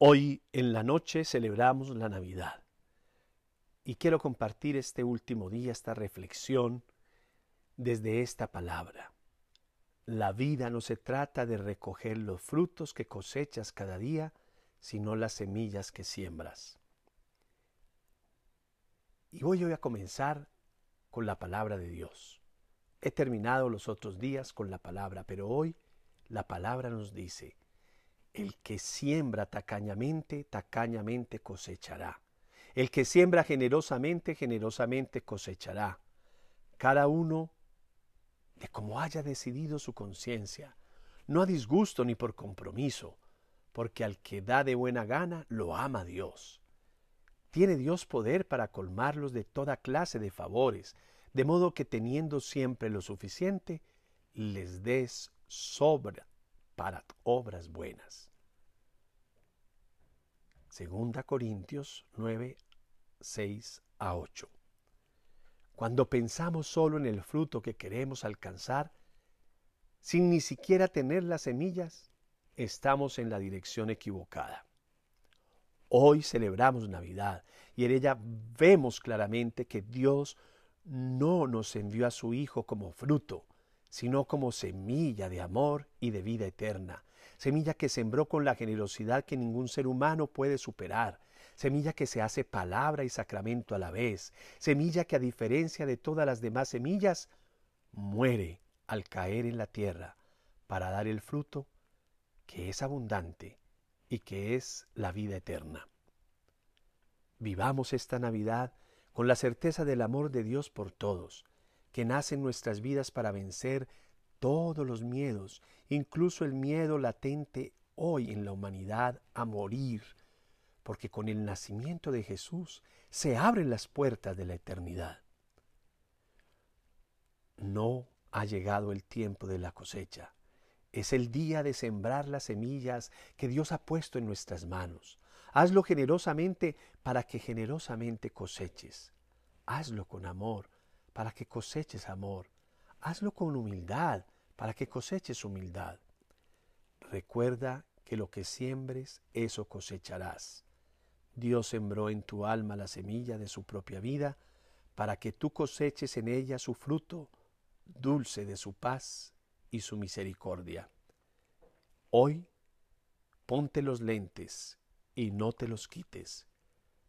Hoy en la noche celebramos la Navidad y quiero compartir este último día, esta reflexión desde esta palabra. La vida no se trata de recoger los frutos que cosechas cada día, sino las semillas que siembras. Y voy a comenzar con la palabra de Dios. He terminado los otros días con la palabra, pero hoy la palabra nos dice, el que siembra tacañamente, tacañamente cosechará. El que siembra generosamente, generosamente cosechará. Cada uno de como haya decidido su conciencia, no a disgusto ni por compromiso, porque al que da de buena gana lo ama Dios. Tiene Dios poder para colmarlos de toda clase de favores, de modo que teniendo siempre lo suficiente, les des sobra para obras buenas. Segunda Corintios 9, 6 a 8. Cuando pensamos solo en el fruto que queremos alcanzar, sin ni siquiera tener las semillas, estamos en la dirección equivocada. Hoy celebramos Navidad y en ella vemos claramente que Dios no nos envió a su Hijo como fruto, sino como semilla de amor y de vida eterna, semilla que sembró con la generosidad que ningún ser humano puede superar, semilla que se hace palabra y sacramento a la vez, semilla que a diferencia de todas las demás semillas, muere al caer en la tierra para dar el fruto que es abundante y que es la vida eterna. Vivamos esta Navidad con la certeza del amor de Dios por todos, que nace en nuestras vidas para vencer todos los miedos, incluso el miedo latente hoy en la humanidad a morir, porque con el nacimiento de Jesús se abren las puertas de la eternidad. No ha llegado el tiempo de la cosecha. Es el día de sembrar las semillas que Dios ha puesto en nuestras manos. Hazlo generosamente para que generosamente coseches. Hazlo con amor para que coseches amor. Hazlo con humildad para que coseches humildad. Recuerda que lo que siembres, eso cosecharás. Dios sembró en tu alma la semilla de su propia vida para que tú coseches en ella su fruto dulce de su paz y su misericordia. Hoy ponte los lentes y no te los quites,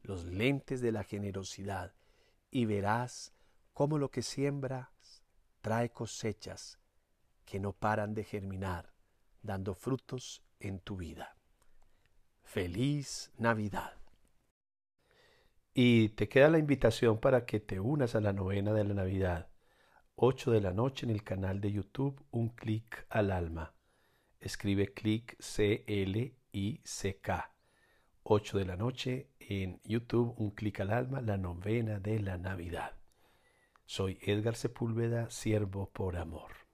los lentes de la generosidad, y verás cómo lo que siembras trae cosechas que no paran de germinar, dando frutos en tu vida. Feliz Navidad. Y te queda la invitación para que te unas a la novena de la Navidad. 8 de la noche en el canal de YouTube Un clic al alma. Escribe clic C-L-I-C-K. 8 de la noche en YouTube Un clic al alma, la novena de la Navidad. Soy Edgar Sepúlveda, siervo por amor.